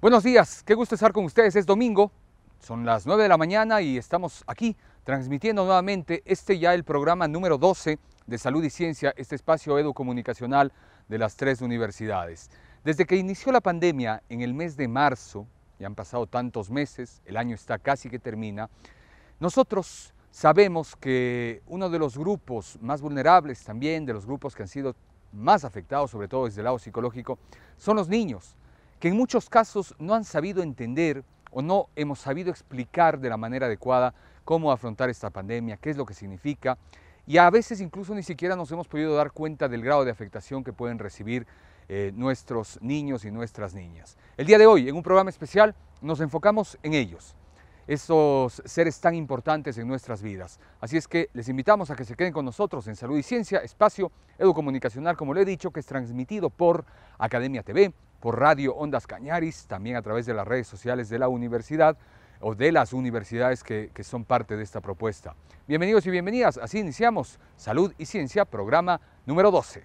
Buenos días, qué gusto estar con ustedes. Es domingo, son las 9 de la mañana y estamos aquí transmitiendo nuevamente este ya el programa número 12 de Salud y Ciencia, este espacio educomunicacional de las tres universidades. Desde que inició la pandemia en el mes de marzo, ya han pasado tantos meses, el año está casi que termina, nosotros sabemos que uno de los grupos más vulnerables también, de los grupos que han sido más afectados, sobre todo desde el lado psicológico, son los niños que en muchos casos no han sabido entender o no hemos sabido explicar de la manera adecuada cómo afrontar esta pandemia, qué es lo que significa, y a veces incluso ni siquiera nos hemos podido dar cuenta del grado de afectación que pueden recibir eh, nuestros niños y nuestras niñas. El día de hoy, en un programa especial, nos enfocamos en ellos, esos seres tan importantes en nuestras vidas. Así es que les invitamos a que se queden con nosotros en Salud y Ciencia, espacio educomunicacional, como le he dicho, que es transmitido por Academia TV, por Radio Ondas Cañaris, también a través de las redes sociales de la universidad o de las universidades que, que son parte de esta propuesta. Bienvenidos y bienvenidas, así iniciamos Salud y Ciencia, programa número 12.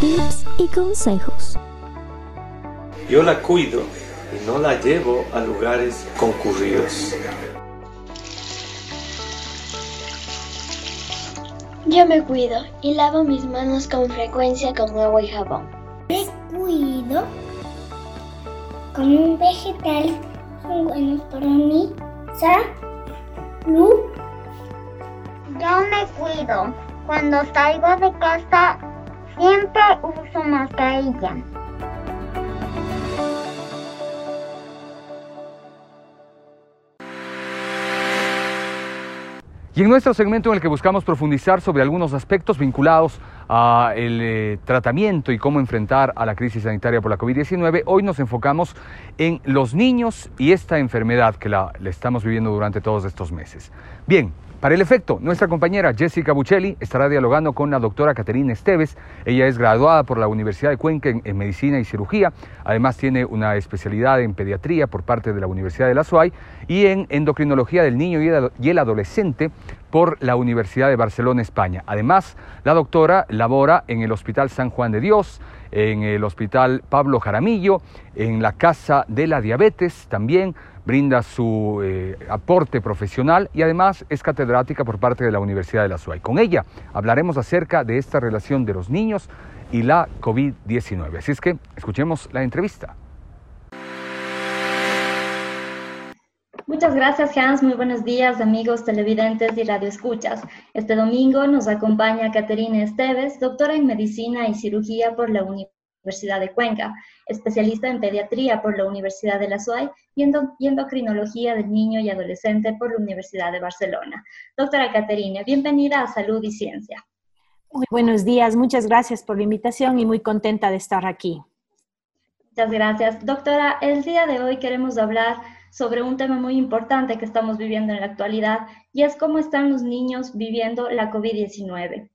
Tips y consejos. Yo la cuido y no la llevo a lugares concurridos. Yo me cuido y lavo mis manos con frecuencia con agua y jabón. Me cuido con un vegetal son buenos para mí. Salud. Yo me cuido. Cuando salgo de casa siempre uso mascarilla. Y en nuestro segmento en el que buscamos profundizar sobre algunos aspectos vinculados al eh, tratamiento y cómo enfrentar a la crisis sanitaria por la COVID-19, hoy nos enfocamos en los niños y esta enfermedad que la, la estamos viviendo durante todos estos meses. Bien, para el efecto, nuestra compañera Jessica Buccelli estará dialogando con la doctora Caterina Esteves. Ella es graduada por la Universidad de Cuenca en, Medicina y Cirugía. Además tiene una especialidad en pediatría por parte de la Universidad de la SUAY y en endocrinología del niño y el adolescente por la Universidad de Barcelona, España. Además, la doctora labora en el Hospital San Juan de Dios, en el Hospital Pablo Jaramillo, en la Casa de la Diabetes también brinda su eh, aporte profesional y además es catedrática por parte de la Universidad de la SUAY. Con ella hablaremos acerca de esta relación de los niños y la COVID-19. Así es que escuchemos la entrevista. Muchas gracias, Hans. Muy buenos días, amigos televidentes y radioescuchas. Este domingo nos acompaña Caterina Esteves, doctora en Medicina y Cirugía por la Universidad de Cuenca, especialista en pediatría por la Universidad de la SUAY y, endocrinología del niño y adolescente por la Universidad de Barcelona. Doctora Caterina, bienvenida a Salud y Ciencia. Muy buenos días, muchas gracias por la invitación y muy contenta de estar aquí. Muchas gracias. Doctora, el día de hoy queremos hablar sobre un tema muy importante que estamos viviendo en la actualidad y es cómo están los niños viviendo la COVID-19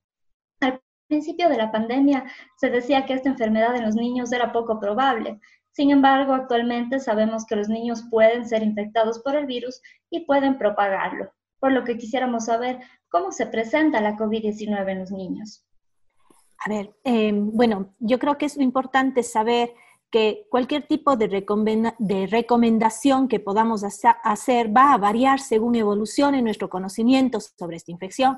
principio de la pandemia se decía que esta enfermedad en los niños era poco probable. Sin embargo, actualmente sabemos que los niños pueden ser infectados por el virus y pueden propagarlo, por lo que quisiéramos saber cómo se presenta la COVID-19 en los niños. A ver, em, bueno, yo creo que es importante saber que cualquier tipo de, recomendación que podamos hacer va a variar según evolucione nuestro conocimiento sobre esta infección,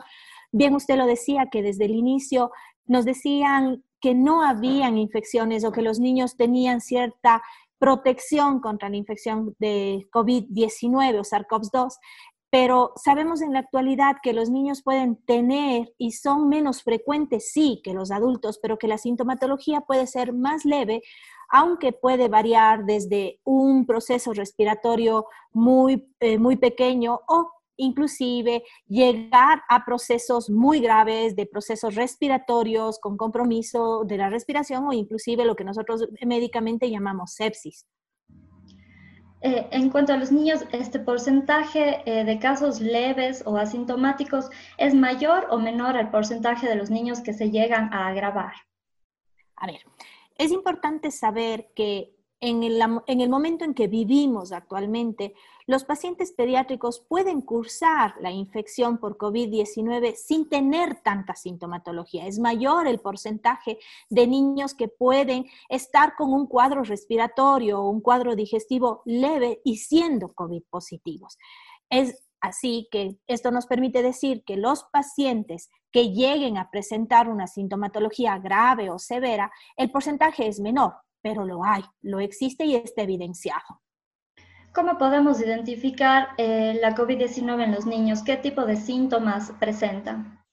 Bien, usted lo decía que desde el inicio nos decían que no habían infecciones o que los niños tenían cierta protección contra la infección de COVID-19 o SARS-CoV-2, pero sabemos en la actualidad que los niños pueden tener y son menos frecuentes, sí, que los adultos, pero que la sintomatología puede ser más leve, aunque puede variar desde un proceso respiratorio muy, eh, muy pequeño o inclusive llegar a procesos muy graves de procesos respiratorios con compromiso de la respiración o inclusive lo que nosotros médicamente llamamos sepsis. Eh, en cuanto a los niños, este porcentaje eh, de casos leves o asintomáticos es mayor o menor al porcentaje de los niños que se llegan a agravar. A ver, es importante saber que en el, momento en que vivimos actualmente, los pacientes pediátricos pueden cursar la infección por COVID-19 sin tener tanta sintomatología. Es mayor el porcentaje de niños que pueden estar con un cuadro respiratorio o un cuadro digestivo leve y siendo COVID positivos. Es así que esto nos permite decir que los pacientes que lleguen a presentar una sintomatología grave o severa, el porcentaje es menor, pero lo hay, lo existe y está evidenciado. ¿Cómo podemos identificar eh, la COVID-19 en los niños? ¿Qué tipo de síntomas presentan?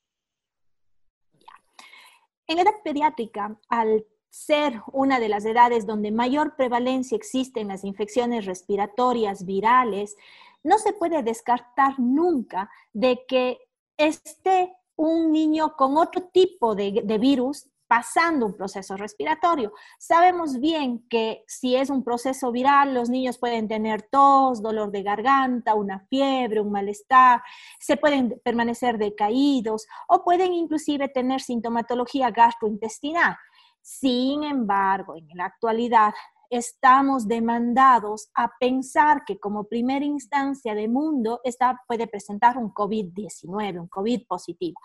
En edad pediátrica, al ser una de las edades donde mayor prevalencia existe en las infecciones respiratorias virales, no se puede descartar nunca de que esté un niño con otro tipo de, de virus pasando un proceso respiratorio. Sabemos bien que si es un proceso viral, los niños pueden tener tos, dolor de garganta, una fiebre, un malestar, se pueden permanecer decaídos o pueden inclusive tener sintomatología gastrointestinal. Sin embargo, en la actualidad estamos demandados a pensar que como primera instancia de mundo esta puede presentar un COVID-19, un COVID positivo.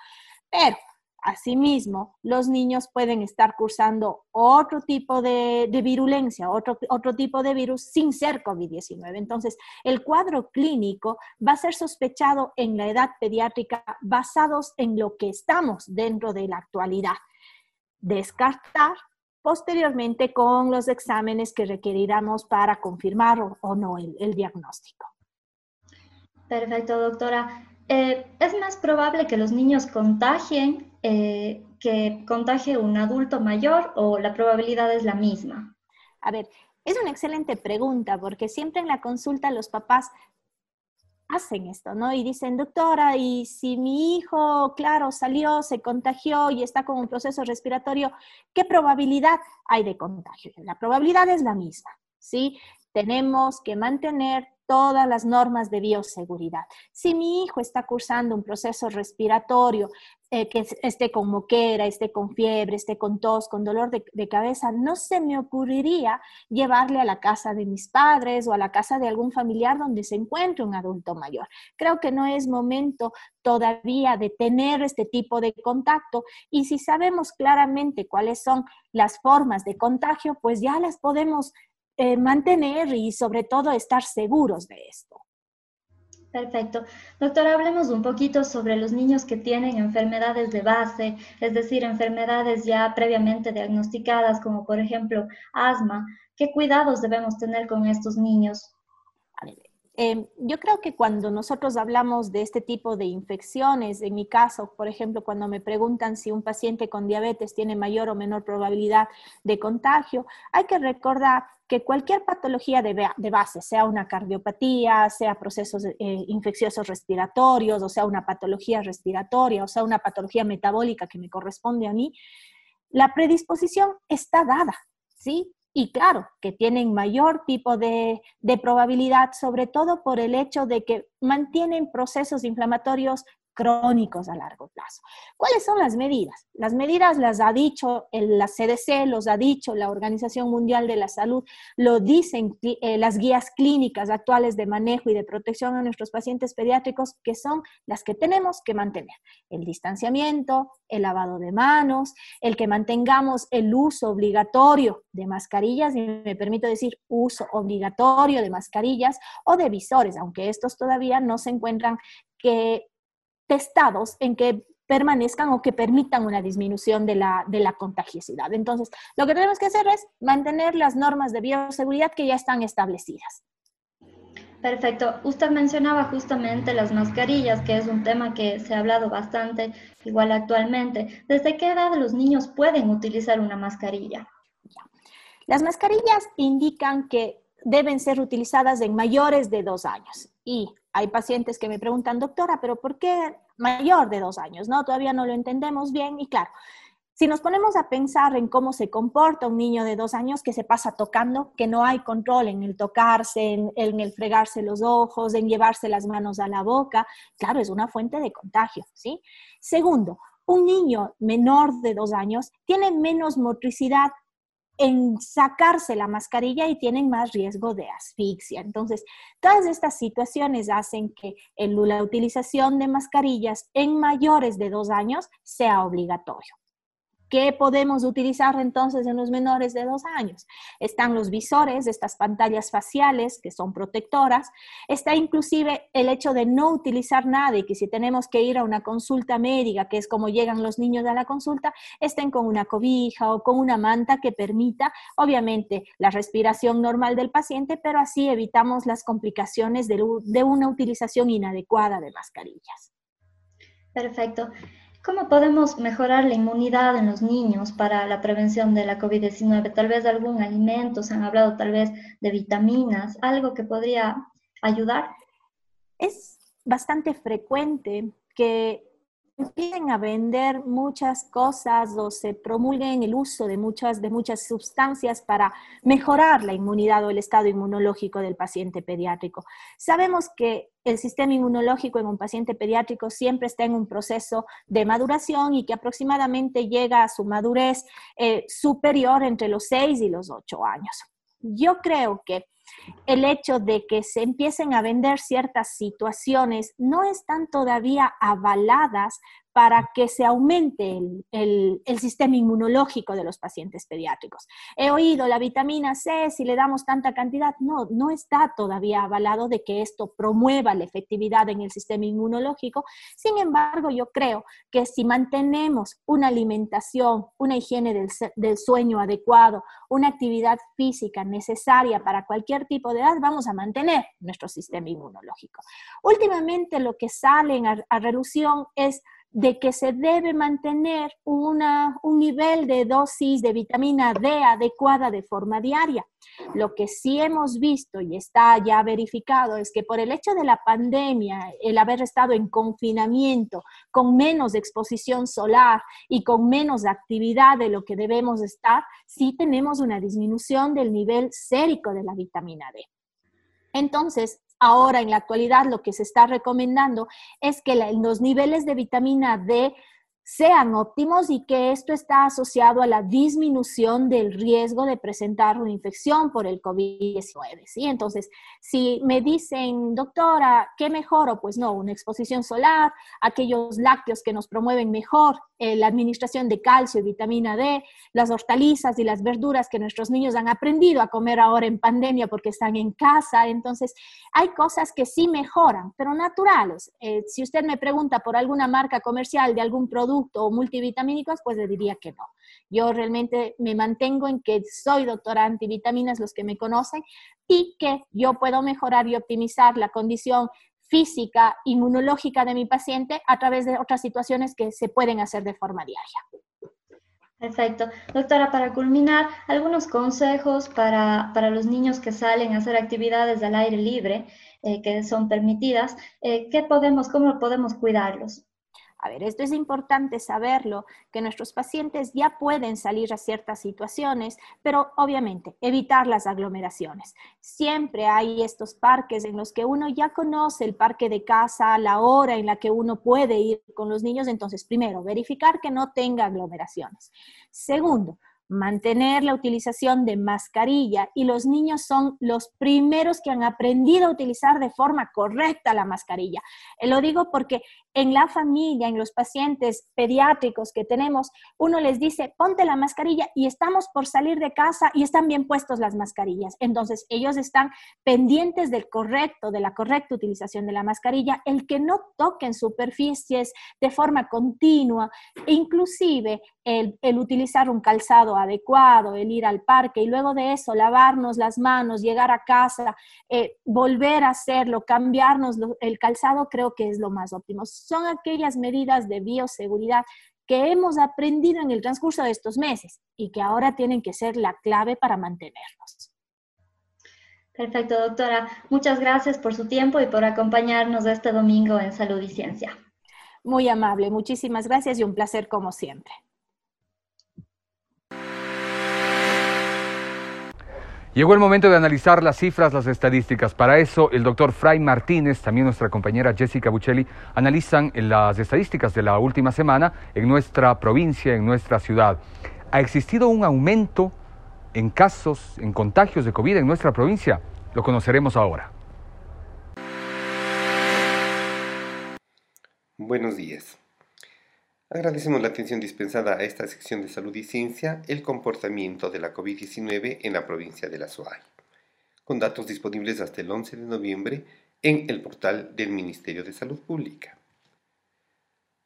Pero Asimismo, los niños pueden estar cursando otro tipo de, virulencia, otro, otro tipo de virus sin ser COVID-19. Entonces, el cuadro clínico va a ser sospechado en la edad pediátrica basados en lo que estamos dentro de la actualidad. Descartar posteriormente con los exámenes que requeriramos para confirmar o, no el diagnóstico. Perfecto, doctora. Eh, es más probable que los niños contagien eh, que contagie un adulto mayor o la probabilidad es la misma? A ver, es una excelente pregunta porque siempre en la consulta los papás hacen esto, ¿no? Y dicen, doctora, y si mi hijo, claro, salió, se contagió y está con un proceso respiratorio, ¿qué probabilidad hay de contagio? La probabilidad es la misma, ¿sí? Tenemos que mantener todas las normas de bioseguridad. Si mi hijo está cursando un proceso respiratorio, eh, que esté con moquera, esté con fiebre, esté con tos, con dolor de, de, cabeza, no se me ocurriría llevarle a la casa de mis padres o a la casa de algún familiar donde se encuentre un adulto mayor. Creo que no es momento todavía de tener este tipo de contacto y si sabemos claramente cuáles son las formas de contagio, pues ya las podemos eh, mantener y sobre todo estar seguros de esto. Perfecto. Doctora, hablemos un poquito sobre los niños que tienen enfermedades de base, es decir, enfermedades ya previamente diagnosticadas, como por ejemplo asma. ¿Qué cuidados debemos tener con estos niños? Em, yo creo que cuando nosotros hablamos de este tipo de infecciones, en mi caso, por ejemplo, cuando me preguntan si un paciente con diabetes tiene mayor o menor probabilidad de contagio, hay que recordar que cualquier patología de, base, sea una cardiopatía, sea procesos eh, infecciosos respiratorios, o sea una patología respiratoria, o sea una patología metabólica que me corresponde a mí, la predisposición está dada, ¿sí? Y claro, que tienen mayor tipo de, de, probabilidad, sobre todo por el hecho de que mantienen procesos inflamatorios crónicos a largo plazo. ¿Cuáles son las medidas? Las medidas las ha dicho la CDC, los ha dicho la Organización Mundial de la Salud, lo dicen eh, las guías clínicas actuales de manejo y de protección a nuestros pacientes pediátricos, que son las que tenemos que mantener. El distanciamiento, el lavado de manos, el que mantengamos el uso obligatorio de mascarillas, y me permito decir uso obligatorio de mascarillas o de visores, aunque estos todavía no se encuentran que testados en que permanezcan o que permitan una disminución de la, de la contagiosidad. Entonces, lo que tenemos que hacer es mantener las normas de bioseguridad que ya están establecidas. Perfecto. Usted mencionaba justamente las mascarillas, que es un tema que se ha hablado bastante igual actualmente. ¿Desde qué edad los niños pueden utilizar una mascarilla? Las mascarillas indican que deben ser utilizadas en mayores de dos años y hay pacientes que me preguntan, doctora, pero ¿por qué mayor de dos años? No, todavía no lo entendemos bien y claro, si nos ponemos a pensar en cómo se comporta un niño de dos años que se pasa tocando, que no hay control en el tocarse, en, el fregarse los ojos, en llevarse las manos a la boca, claro, es una fuente de contagio, ¿sí? Segundo, un niño menor de dos años tiene menos motricidad en sacarse la mascarilla y tienen más riesgo de asfixia. Entonces, todas estas situaciones hacen que la utilización de mascarillas en mayores de dos años sea obligatorio. ¿Qué podemos utilizar entonces en los menores de dos años? Están los visores, estas pantallas faciales que son protectoras. Está inclusive el hecho de no utilizar nada y que si tenemos que ir a una consulta médica, que es como llegan los niños a la consulta, estén con una cobija o con una manta que permita, obviamente, la respiración normal del paciente, pero así evitamos las complicaciones de, de una utilización inadecuada de mascarillas. Perfecto. ¿Cómo podemos mejorar la inmunidad en los niños para la prevención de la COVID-19? Tal vez algún alimento, se han hablado tal vez de vitaminas, algo que podría ayudar. Es bastante frecuente que empiecen a vender muchas cosas o se promulguen el uso de muchas, de muchas sustancias para mejorar la inmunidad o el estado inmunológico del paciente pediátrico. Sabemos que el sistema inmunológico en un paciente pediátrico siempre está en un proceso de maduración y que aproximadamente llega a su madurez eh, superior entre los 6 y los 8 años. Yo creo que el hecho de que se empiecen a vender ciertas situaciones no están todavía avaladas para que se aumente el, sistema inmunológico de los pacientes pediátricos. He oído la vitamina C, si le damos tanta cantidad, no, no está todavía avalado de que esto promueva la efectividad en el sistema inmunológico. Sin embargo, yo creo que si mantenemos una alimentación, una higiene del, del sueño adecuado, una actividad física necesaria para cualquier tipo de edad, vamos a mantener nuestro sistema inmunológico. Últimamente lo que sale a, a es de que se debe mantener una, un nivel de dosis de vitamina D adecuada de forma diaria. Lo que sí hemos visto y está ya verificado es que por el hecho de la pandemia, el haber estado en confinamiento, con menos exposición solar y con menos actividad de lo que debemos estar, sí tenemos una disminución del nivel sérico de la vitamina D. Entonces, Ahora, en la actualidad, lo que se está recomendando es que los niveles de vitamina D sean óptimos y que esto está asociado a la disminución del riesgo de presentar una infección por el COVID-19. ¿sí? Entonces, si me dicen, doctora, ¿qué mejoro? Pues no, una exposición solar, aquellos lácteos que nos promueven mejor eh, la administración de calcio y vitamina D, las hortalizas y las verduras que nuestros niños han aprendido a comer ahora en pandemia porque están en casa. Entonces, hay cosas que sí mejoran, pero naturales. Eh, si usted me pregunta por alguna marca comercial de algún producto, o multivitamínicos, pues le diría que no. Yo realmente me mantengo en que soy doctora antivitaminas, los que me conocen, y que yo puedo mejorar y optimizar la condición física, inmunológica de mi paciente a través de otras situaciones que se pueden hacer de forma diaria. Perfecto. Doctora, para culminar, algunos consejos para, los niños que salen a hacer actividades al aire libre, eh, que son permitidas, eh, ¿qué podemos, cómo podemos cuidarlos? A ver, esto es importante saberlo, que nuestros pacientes ya pueden salir a ciertas situaciones, pero obviamente evitar las aglomeraciones. Siempre hay estos parques en los que uno ya conoce el parque de casa, la hora en la que uno puede ir con los niños. Entonces, primero, verificar que no tenga aglomeraciones. Segundo, mantener la utilización de mascarilla y los niños son los primeros que han aprendido a utilizar de forma correcta la mascarilla. Eh, lo digo porque en la familia, en los pacientes pediátricos que tenemos, uno les dice, ponte la mascarilla y estamos por salir de casa y están bien puestos las mascarillas. Entonces, ellos están pendientes del correcto, de la correcta utilización de la mascarilla, el que no toquen superficies de forma continua, inclusive el, el utilizar un calzado adecuado, el ir al parque y luego de eso lavarnos las manos, llegar a casa, eh, volver a hacerlo, cambiarnos el calzado, creo que es lo más óptimo. Son aquellas medidas de bioseguridad que hemos aprendido en el transcurso de estos meses y que ahora tienen que ser la clave para mantenernos. Perfecto, doctora. Muchas gracias por su tiempo y por acompañarnos este domingo en Salud y Ciencia. Muy amable, muchísimas gracias y un placer como siempre. Llegó el momento de analizar las cifras, las estadísticas. Para eso, el doctor Fray Martínez, también nuestra compañera Jessica Buccelli, analizan las estadísticas de la última semana en nuestra provincia, en nuestra ciudad. ¿Ha existido un aumento en casos, en contagios de COVID en nuestra provincia? Lo conoceremos ahora. Buenos días. Agradecemos la atención dispensada a esta sección de salud y ciencia, el comportamiento de la COVID-19 en la provincia de la SUAY, con datos disponibles hasta el 11 de noviembre en el portal del Ministerio de Salud Pública.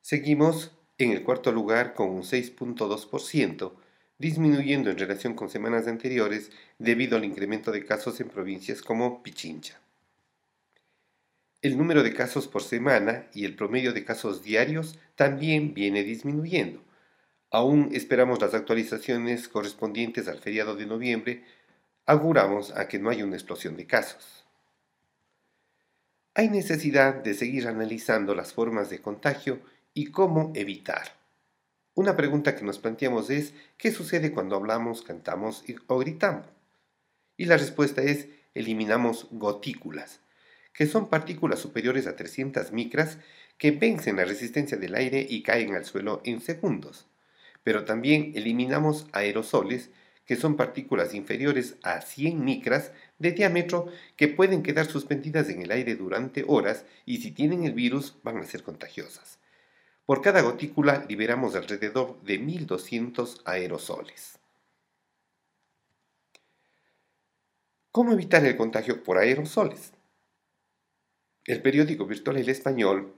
Seguimos en el cuarto lugar con un 6.2%, disminuyendo en relación con semanas anteriores debido al incremento de casos en provincias como Pichincha. El número de casos por semana y el promedio de casos diarios también viene disminuyendo. Aún esperamos las actualizaciones correspondientes al feriado de noviembre, auguramos a que no haya una explosión de casos. Hay necesidad de seguir analizando las formas de contagio y cómo evitar. Una pregunta que nos planteamos es, ¿qué sucede cuando hablamos, cantamos o gritamos? Y la respuesta es, eliminamos gotículas que son partículas superiores a 300 micras que vencen la resistencia del aire y caen al suelo en segundos. Pero también eliminamos aerosoles, que son partículas inferiores a 100 micras de diámetro que pueden quedar suspendidas en el aire durante horas y si tienen el virus van a ser contagiosas. Por cada gotícula liberamos alrededor de 1200 aerosoles. ¿Cómo evitar el contagio por aerosoles? El periódico virtual El Español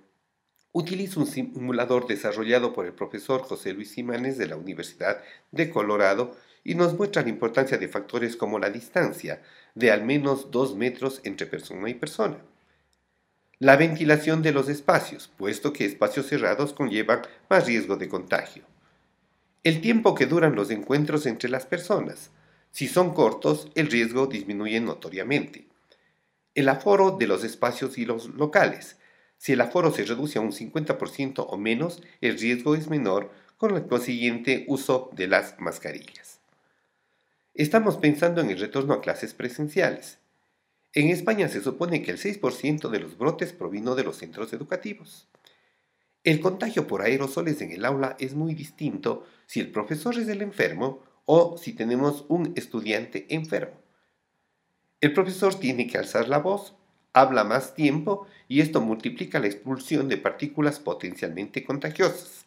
utiliza un simulador desarrollado por el profesor José Luis Simanes de la Universidad de Colorado y nos muestra la importancia de factores como la distancia de al menos dos metros entre persona y persona. La ventilación de los espacios, puesto que espacios cerrados conllevan más riesgo de contagio. El tiempo que duran los encuentros entre las personas. Si son cortos, el riesgo disminuye notoriamente. El aforo de los espacios y los locales. Si el aforo se reduce a un 50% o menos, el riesgo es menor con el consiguiente uso de las mascarillas. Estamos pensando en el retorno a clases presenciales. En España se supone que el 6% de los brotes provino de los centros educativos. El contagio por aerosoles en el aula es muy distinto si el profesor es el enfermo o si tenemos un estudiante enfermo. El profesor tiene que alzar la voz, habla más tiempo y esto multiplica la expulsión de partículas potencialmente contagiosas.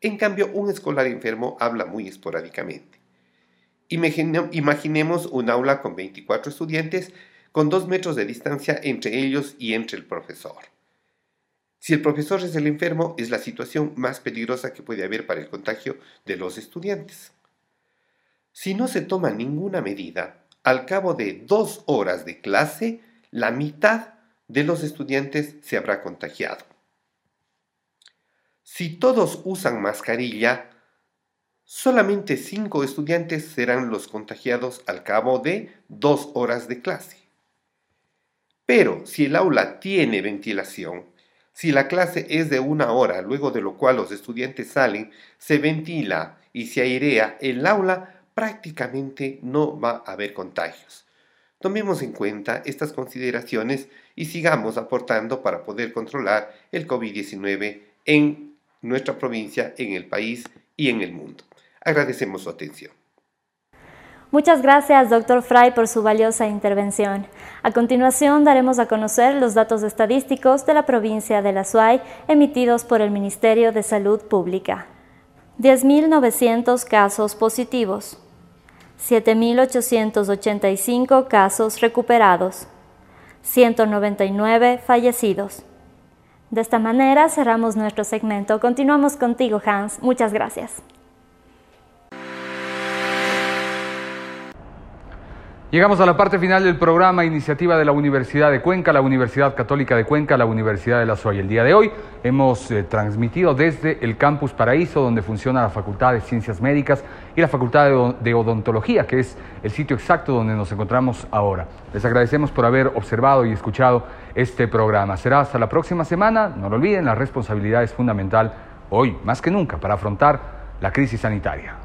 En cambio, un escolar enfermo habla muy esporádicamente. Imaginemos un aula con 24 estudiantes con 2 metros de distancia entre ellos y entre el profesor. Si el profesor es el enfermo, es la situación más peligrosa que puede haber para el contagio de los estudiantes. Si no se toma ninguna medida, al cabo de dos horas de clase, la mitad de los estudiantes se habrá contagiado. Si todos usan mascarilla, solamente cinco estudiantes serán los contagiados al cabo de dos horas de clase. Pero si el aula tiene ventilación, si la clase es de una hora, luego de lo cual los estudiantes salen, se ventila y se airea, el aula prácticamente no va a haber contagios. Tomemos en cuenta estas consideraciones y sigamos aportando para poder controlar el COVID-19 en nuestra provincia, en el país y en el mundo. Agradecemos su atención. Muchas gracias, doctor Fry, por su valiosa intervención. A continuación, daremos a conocer los datos estadísticos de la provincia de La Suay emitidos por el Ministerio de Salud Pública. 10.900 casos positivos, 7.885 casos recuperados, 199 fallecidos. De esta manera cerramos nuestro segmento. Continuamos contigo, Hans. Muchas gracias. Llegamos a la parte final del programa, iniciativa de la Universidad de Cuenca, la Universidad Católica de Cuenca, la Universidad de la SOY. El día de hoy hemos eh, transmitido desde el Campus Paraíso, donde funciona la Facultad de Ciencias Médicas y la Facultad de, de Odontología, que es el sitio exacto donde nos encontramos ahora. Les agradecemos por haber observado y escuchado este programa. Será hasta la próxima semana. No lo olviden, la responsabilidad es fundamental hoy, más que nunca, para afrontar la crisis sanitaria.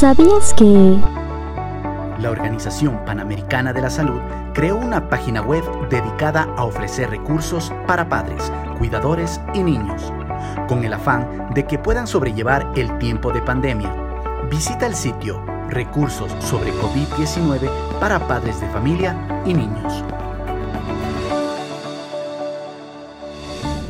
¿Sabías que... La Organización Panamericana de la Salud creó una página web dedicada a ofrecer recursos para padres, cuidadores y niños, con el afán de que puedan sobrellevar el tiempo de pandemia. Visita el sitio Recursos sobre COVID-19 para padres de familia y niños.